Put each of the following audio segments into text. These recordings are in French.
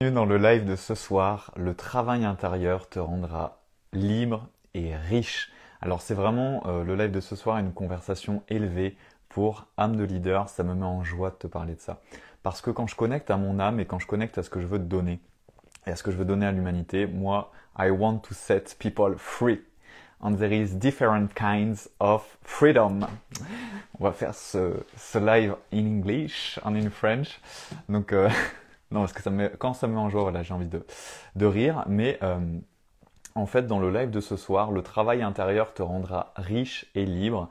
Dans le live de ce soir, le travail intérieur te rendra libre et riche. Alors c'est vraiment euh, le live de ce soir une conversation élevée pour âme de leader. Ça me met en joie de te parler de ça. Parce que quand je connecte à mon âme et quand je connecte à ce que je veux te donner et à ce que je veux donner à l'humanité, moi, I want to set people free. And there is different kinds of freedom. On va faire ce, ce live in English and in French. Donc euh, Non, parce que quand ça me met en joie, voilà, j'ai envie de, de rire. Mais euh, en fait, dans le live de ce soir, le travail intérieur te rendra riche et libre.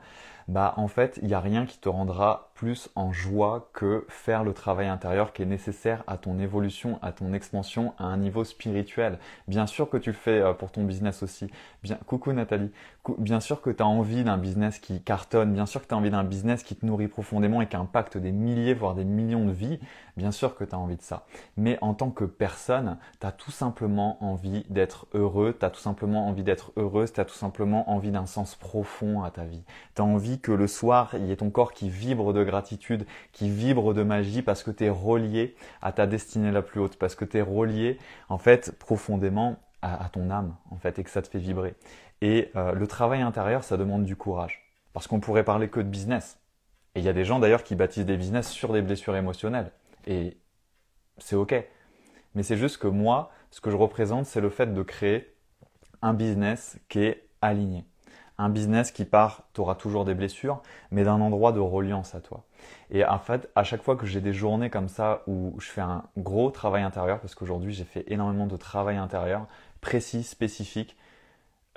Bah, en fait, il n'y a rien qui te rendra plus en joie que faire le travail intérieur qui est nécessaire à ton évolution, à ton expansion, à un niveau spirituel. Bien sûr que tu le fais euh, pour ton business aussi. Bien, coucou Nathalie. Bien sûr que tu as envie d'un business qui cartonne. Bien sûr que tu as envie d'un business qui te nourrit profondément et qui impacte des milliers, voire des millions de vies. Bien sûr que tu as envie de ça. Mais en tant que personne, tu as tout simplement envie d'être heureux. Tu as tout simplement envie d'être heureuse. Tu as tout simplement envie d'un sens profond à ta vie. Tu as envie que le soir, il y ait ton corps qui vibre de gratitude, qui vibre de magie parce que tu es relié à ta destinée la plus haute, parce que tu es relié en fait profondément à, ton âme en fait et que ça te fait vibrer. Et euh, le travail intérieur, ça demande du courage. Parce qu'on pourrait parler que de business. Et il y a des gens d'ailleurs qui bâtissent des business sur des blessures émotionnelles. Et c'est ok. Mais c'est juste que moi, ce que je représente, c'est le fait de créer un business qui est aligné un business qui part, tu auras toujours des blessures, mais d'un endroit de reliance à toi. Et en fait, à chaque fois que j'ai des journées comme ça où je fais un gros travail intérieur, parce qu'aujourd'hui j'ai fait énormément de travail intérieur, précis, spécifique,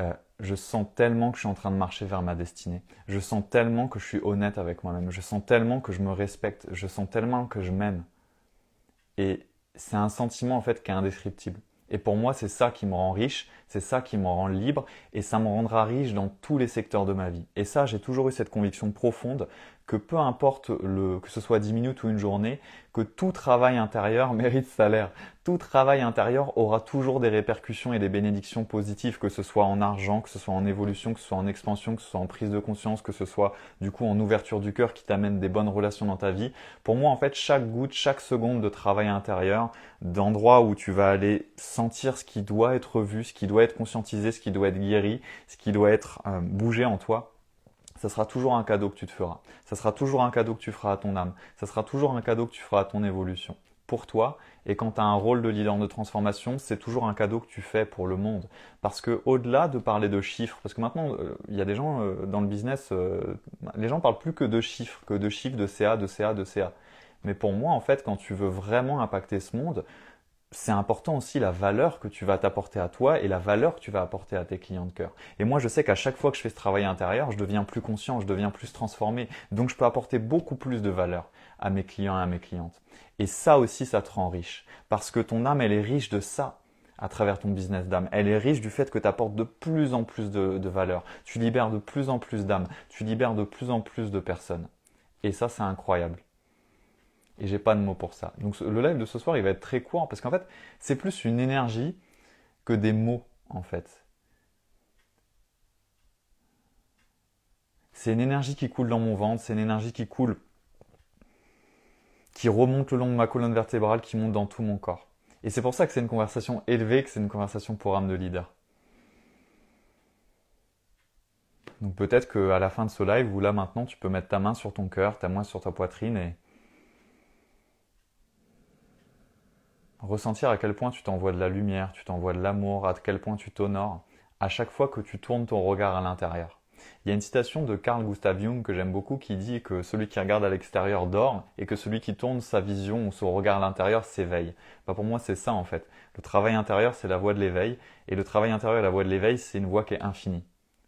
euh, je sens tellement que je suis en train de marcher vers ma destinée. Je sens tellement que je suis honnête avec moi-même. Je sens tellement que je me respecte. Je sens tellement que je m'aime. Et c'est un sentiment en fait qui est indescriptible. Et pour moi, c'est ça qui me rend riche, c'est ça qui me rend libre, et ça me rendra riche dans tous les secteurs de ma vie. Et ça, j'ai toujours eu cette conviction profonde que peu importe le, que ce soit 10 minutes ou une journée, que tout travail intérieur mérite salaire. Tout travail intérieur aura toujours des répercussions et des bénédictions positives, que ce soit en argent, que ce soit en évolution, que ce soit en expansion, que ce soit en prise de conscience, que ce soit du coup en ouverture du cœur qui t'amène des bonnes relations dans ta vie. Pour moi, en fait, chaque goutte, chaque seconde de travail intérieur, d'endroit où tu vas aller sentir ce qui doit être vu, ce qui doit être conscientisé, ce qui doit être guéri, ce qui doit être euh, bougé en toi, ça sera toujours un cadeau que tu te feras. Ça sera toujours un cadeau que tu feras à ton âme. Ça sera toujours un cadeau que tu feras à ton évolution. Pour toi, et quand tu as un rôle de leader de transformation, c'est toujours un cadeau que tu fais pour le monde. Parce que au-delà de parler de chiffres, parce que maintenant, euh, il y a des gens euh, dans le business, euh, les gens parlent plus que de chiffres, que de chiffres de CA, de CA, de CA. Mais pour moi, en fait, quand tu veux vraiment impacter ce monde, c'est important aussi la valeur que tu vas t'apporter à toi et la valeur que tu vas apporter à tes clients de cœur. Et moi, je sais qu'à chaque fois que je fais ce travail intérieur, je deviens plus conscient, je deviens plus transformé. Donc, je peux apporter beaucoup plus de valeur à mes clients et à mes clientes. Et ça aussi, ça te rend riche. Parce que ton âme, elle est riche de ça à travers ton business d'âme. Elle est riche du fait que tu apportes de plus en plus de, valeur. Tu libères de plus en plus d'âmes. Tu libères de plus en plus de personnes. Et ça, c'est incroyable et j'ai pas de mots pour ça. Donc le live de ce soir, il va être très court parce qu'en fait, c'est plus une énergie que des mots en fait. C'est une énergie qui coule dans mon ventre, c'est une énergie qui coule, qui remonte le long de ma colonne vertébrale, qui monte dans tout mon corps. Et c'est pour ça que c'est une conversation élevée, que c'est une conversation pour âme de leader. Donc peut-être qu'à la fin de ce live, ou là maintenant, tu peux mettre ta main sur ton cœur, ta main sur ta poitrine et ressentir à quel point tu t'envoies de la lumière, tu t'envoies de l'amour, à quel point tu t'honores à chaque fois que tu tournes ton regard à l'intérieur. Il y a une citation de Carl Gustav Jung que j'aime beaucoup qui dit que celui qui regarde à l'extérieur dort et que celui qui tourne sa vision ou son regard à l'intérieur s'éveille. Bah pour moi c'est ça en fait. Le travail intérieur c'est la voie de l'éveil et le travail intérieur et la voie de l'éveil c'est une voie qui est infinie.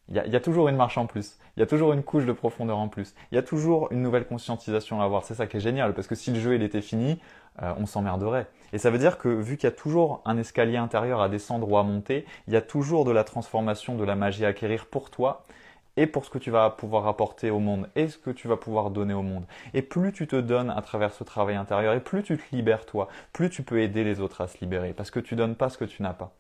Il y, a, toujours une marche en plus, il y a toujours une couche de profondeur en plus, il y a toujours une nouvelle conscientisation à avoir. C'est ça qui est génial parce que si le jeu il était fini, euh, on s'emmerderait. Et ça veut dire que vu qu'il y a toujours un escalier intérieur à descendre ou à monter, il y a toujours de la transformation, de la magie à acquérir pour toi et pour ce que tu vas pouvoir apporter au monde et ce que tu vas pouvoir donner au monde. Et plus tu te donnes à travers ce travail intérieur et plus tu te libères toi, plus tu peux aider les autres à se libérer parce que tu donnes pas ce que tu n'as pas.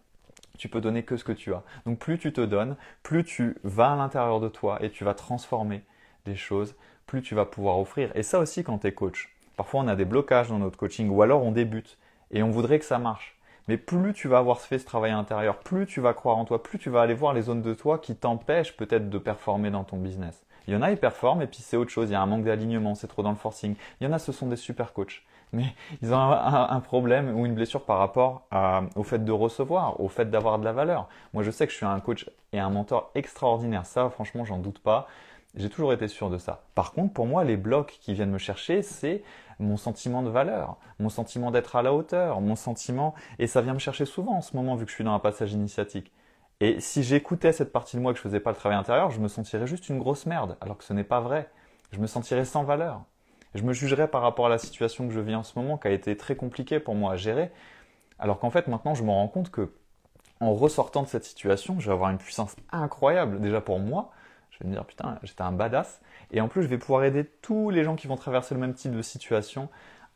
Tu peux donner que ce que tu as. Donc plus tu te donnes, plus tu vas à l'intérieur de toi et tu vas transformer des choses, plus tu vas pouvoir offrir. Et ça aussi quand tu es coach. Parfois, on a des blocages dans notre coaching ou alors on débute. Et on voudrait que ça marche. Mais plus tu vas avoir fait ce travail intérieur, plus tu vas croire en toi, plus tu vas aller voir les zones de toi qui t'empêchent peut-être de performer dans ton business. Il y en a, ils performent et puis c'est autre chose. Il y a un manque d'alignement, c'est trop dans le forcing. Il y en a, ce sont des super coachs. Mais ils ont un, problème ou une blessure par rapport au fait de recevoir, au fait d'avoir de la valeur. Moi, je sais que je suis un coach et un mentor extraordinaire. Ça, franchement, j'en doute pas. J'ai toujours été sûr de ça. Par contre, pour moi, les blocs qui viennent me chercher, c'est mon sentiment de valeur, mon sentiment d'être à la hauteur, mon sentiment, et ça vient me chercher souvent en ce moment vu que je suis dans un passage initiatique. Et si j'écoutais cette partie de moi que je faisais pas le travail intérieur, je me sentirais juste une grosse merde, alors que ce n'est pas vrai. Je me sentirais sans valeur. Je me jugerais par rapport à la situation que je vis en ce moment, qui a été très compliquée pour moi à gérer, alors qu'en fait maintenant je me rends compte que en ressortant de cette situation, je vais avoir une puissance incroyable déjà pour moi. Je vais me dire putain, j'étais un badass. Et en plus, je vais pouvoir aider tous les gens qui vont traverser le même type de situation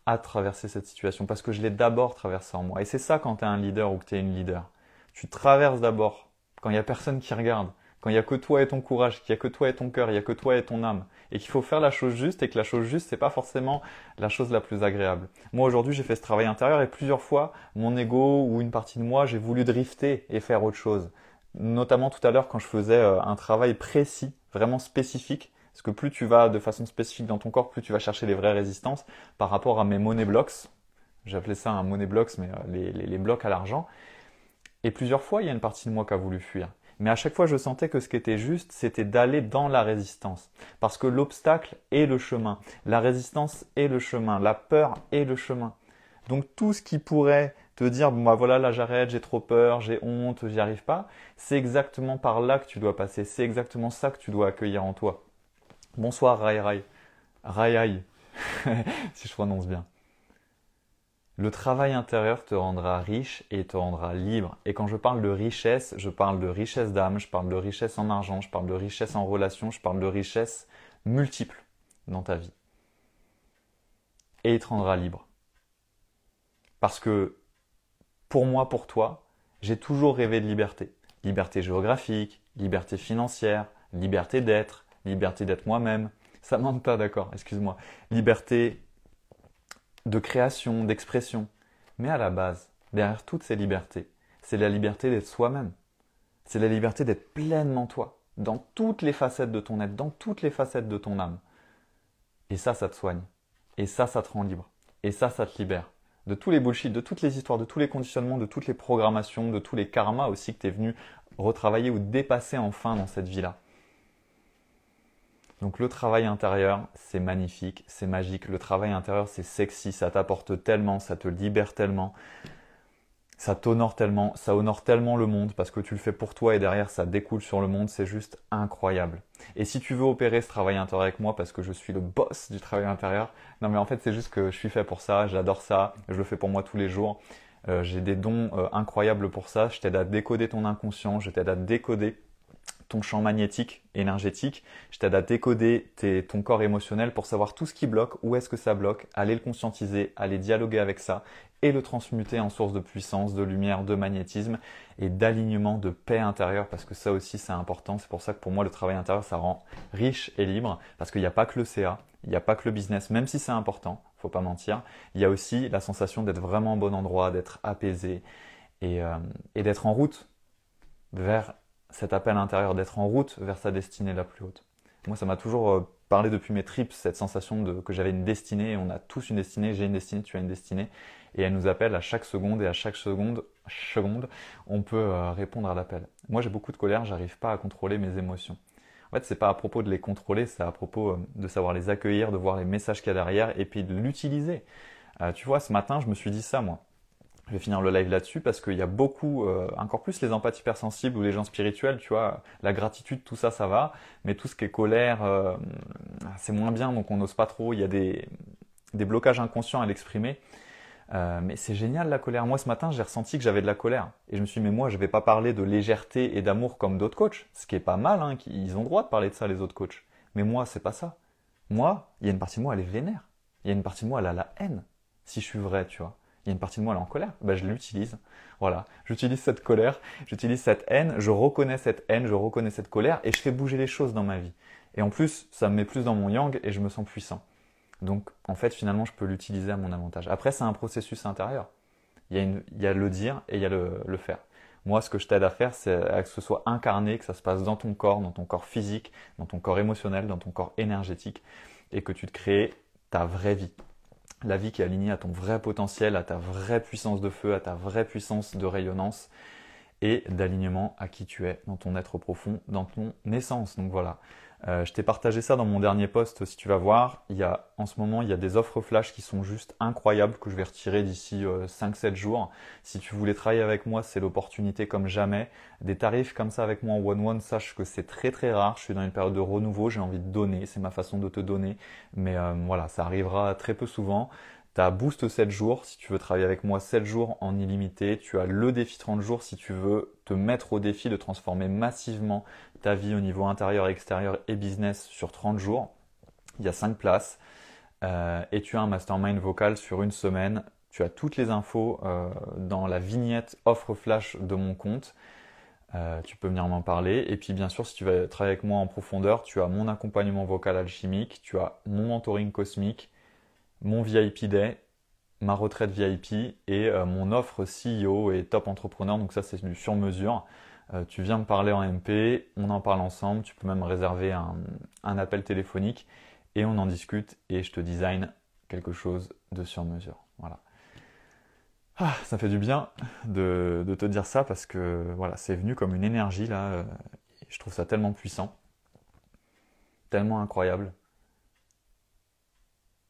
à traverser cette situation parce que je l'ai d'abord traversé en moi. Et c'est ça quand tu es un leader ou que tu es une leader. Tu traverses d'abord quand il n'y a personne qui regarde, quand il n'y a que toi et ton courage, qu'il n'y a que toi et ton cœur, il n'y a que toi et ton âme, et qu'il faut faire la chose juste, et que la chose juste, c'est pas forcément la chose la plus agréable. Moi, aujourd'hui, j'ai fait ce travail intérieur, et plusieurs fois, mon ego ou une partie de moi, j'ai voulu drifter et faire autre chose. Notamment tout à l'heure, quand je faisais euh, un travail précis, vraiment spécifique, parce que plus tu vas de façon spécifique dans ton corps, plus tu vas chercher les vraies résistances par rapport à mes money blocks. J'appelais ça un money blocks, mais euh, les blocs à l'argent. Et plusieurs fois, il y a une partie de moi qui a voulu fuir. Mais à chaque fois, je sentais que ce qui était juste, c'était d'aller dans la résistance. Parce que l'obstacle est le chemin. La résistance est le chemin. La peur est le chemin. Donc tout ce qui pourrait te dire, bon bah voilà, là j'arrête, j'ai trop peur, j'ai honte, j'y arrive pas, c'est exactement par là que tu dois passer. C'est exactement ça que tu dois accueillir en toi. Bonsoir Rai Rai. Rai Rai. si je prononce bien. Le travail intérieur te rendra riche et te rendra libre. Et quand je parle de richesse, je parle de richesse d'âme, je parle de richesse en argent, je parle de richesse en relation, je parle de richesse multiple dans ta vie. Et il te rendra libre. Parce que pour moi, pour toi, j'ai toujours rêvé de liberté. Liberté géographique, liberté financière, liberté d'être, liberté d'être moi-même. Ça manque pas, d'accord, excuse-moi. Liberté de création, d'expression. Mais à la base, derrière toutes ces libertés, c'est la liberté d'être soi-même. C'est la liberté d'être pleinement toi, dans toutes les facettes de ton être, dans toutes les facettes de ton âme. Et ça, ça te soigne. Et ça, ça te rend libre. Et ça, ça te libère. De tous les bullshit, de toutes les histoires, de tous les conditionnements, de toutes les programmations, de tous les karmas aussi que tu es venu retravailler ou dépasser enfin dans cette vie-là. Donc le travail intérieur, c'est magnifique, c'est magique. Le travail intérieur, c'est sexy, ça t'apporte tellement, ça te libère tellement, ça t'honore tellement, ça honore tellement le monde parce que tu le fais pour toi et derrière ça découle sur le monde, c'est juste incroyable. Et si tu veux opérer ce travail intérieur avec moi parce que je suis le boss du travail intérieur, non mais en fait c'est juste que je suis fait pour ça, j'adore ça, je le fais pour moi tous les jours. Euh, j'ai des dons euh, incroyables pour ça, je t'aide à décoder ton inconscient, je t'aide à décoder ton champ magnétique, énergétique. Je t'aide à décoder ton corps émotionnel pour savoir tout ce qui bloque, où est-ce que ça bloque, aller le conscientiser, aller dialoguer avec ça et le transmuter en source de puissance, de lumière, de magnétisme et d'alignement, de paix intérieure parce que ça aussi c'est important. C'est pour ça que pour moi le travail intérieur ça rend riche et libre parce qu'il n'y a pas que le CA, il n'y a pas que le business, même si c'est important, faut pas mentir. Il y a aussi la sensation d'être vraiment au bon endroit, d'être apaisé et, euh, et d'être en route vers cet appel intérieur d'être en route vers sa destinée la plus haute. Moi, ça m'a toujours euh, parlé depuis mes tripes, cette sensation de que j'avais une destinée, on a tous une destinée, j'ai une destinée, tu as une destinée, et elle nous appelle à chaque seconde, et à chaque seconde, seconde on peut euh, répondre à l'appel. Moi, j'ai beaucoup de colère, j'arrive pas à contrôler mes émotions. En fait, c'est pas à propos de les contrôler, c'est à propos euh, de savoir les accueillir, de voir les messages qu'il y a derrière, et puis de l'utiliser. tu vois, ce matin, je me suis dit ça, moi. Je vais finir le live là-dessus parce qu'il y a beaucoup, euh, encore plus les empathes hypersensibles ou les gens spirituels, tu vois, la gratitude, tout ça, ça va, mais tout ce qui est colère, euh, c'est moins bien, donc on n'ose pas trop, il y a des, des blocages inconscients à l'exprimer. Euh, mais c'est génial la colère. Moi ce matin j'ai ressenti que j'avais de la colère et je me suis dit mais moi je vais pas parler de légèreté et d'amour comme d'autres coachs, ce qui est pas mal, hein, ils ont droit de parler de ça les autres coachs. Mais moi c'est pas ça. Moi il y a une partie de moi elle est vénère, il y a une partie de moi elle a la haine. Si je suis vrai, tu vois il y a une partie de moi là en colère, ben, je l'utilise. Voilà, j'utilise cette colère, j'utilise cette haine, je reconnais cette haine, je reconnais cette colère et je fais bouger les choses dans ma vie. Et en plus, ça me met plus dans mon yang et je me sens puissant. Donc en fait, finalement, je peux l'utiliser à mon avantage. Après, c'est un processus intérieur. Il y, a le dire et il y a le, faire. Moi, ce que je t'aide à faire, c'est que ce soit incarné, que ça se passe dans ton corps, dans ton corps physique, dans ton corps émotionnel, dans ton corps énergétique, et que tu te crées ta vraie vie. La vie qui est alignée à ton vrai potentiel, à ta vraie puissance de feu, à ta vraie puissance de rayonnance et d'alignement à qui tu es dans ton être profond, dans ton essence. Donc voilà. Euh, je t'ai partagé ça dans mon dernier post, si tu vas voir. Il y a, en ce moment, il y a des offres flash qui sont juste incroyables que je vais retirer d'ici 5-7 euh, jours. Si tu voulais travailler avec moi, c'est l'opportunité comme jamais. Des tarifs comme ça avec moi en one-one, sache que c'est très très rare. Je suis dans une période de renouveau, j'ai envie de donner, c'est ma façon de te donner. Mais euh, voilà, ça arrivera très peu souvent. Tu as Boost 7 jours si tu veux travailler avec moi 7 jours en illimité. Tu as le défi 30 jours si tu veux te mettre au défi de transformer massivement ta vie au niveau intérieur, extérieur et business sur 30 jours. Il y a 5 places. Euh, et tu as un mastermind vocal sur une semaine. Tu as toutes les infos euh, dans la vignette offre flash de mon compte. Euh, tu peux venir m'en parler. Et puis bien sûr, si tu veux travailler avec moi en profondeur, tu as mon accompagnement vocal alchimique, tu as mon mentoring cosmique, mon VIP Day, ma retraite VIP et euh, mon offre CEO et top entrepreneur. Donc ça, c'est du sur mesure. Euh, tu viens me parler en MP, on en parle ensemble. Tu peux même réserver un, appel téléphonique et on en discute et je te design quelque chose de sur mesure. Voilà. Ah, ça fait du bien de, te dire ça parce que voilà, c'est venu comme une énergie là. Euh, je trouve ça tellement puissant, tellement incroyable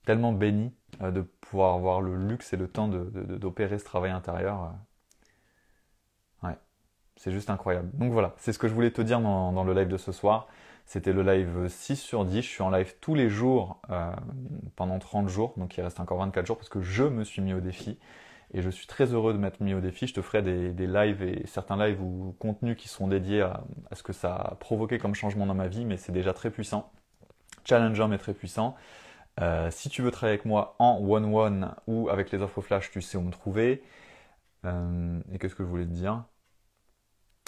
tellement béni euh, de pouvoir avoir le luxe et le temps d'opérer ce travail intérieur. Euh. Ouais, c'est juste incroyable. Donc voilà, c'est ce que je voulais te dire dans, le live de ce soir. C'était le live 6 sur 10. Je suis en live tous les jours euh, pendant 30 jours. Donc il reste encore 24 jours parce que je me suis mis au défi. Et je suis très heureux de m'être mis au défi. Je te ferai des, lives et certains lives ou contenus qui sont dédiés à, à, ce que ça a provoqué comme changement dans ma vie. Mais c'est déjà très puissant. Challenger mais très puissant. Euh, si tu veux travailler avec moi en one-one ou avec les offres flash, tu sais où me trouver. Euh, et qu'est-ce que je voulais te dire?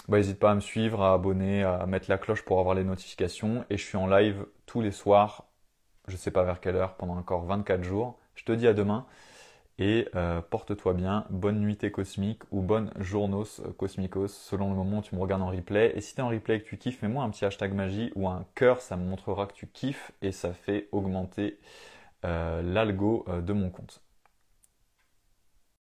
Bah, N'hésite pas à me suivre, à abonner, à mettre la cloche pour avoir les notifications. Et je suis en live tous les soirs, je ne sais pas vers quelle heure, pendant encore 24 jours. Je te dis à demain. Et euh, porte-toi bien, bonne nuitée cosmique ou bonne journos cosmicos selon le moment où tu me regardes en replay. Et si tu es en replay et que tu kiffes, mets-moi un petit hashtag magie ou un cœur, ça me montrera que tu kiffes et ça fait augmenter euh, l'algo euh, de mon compte.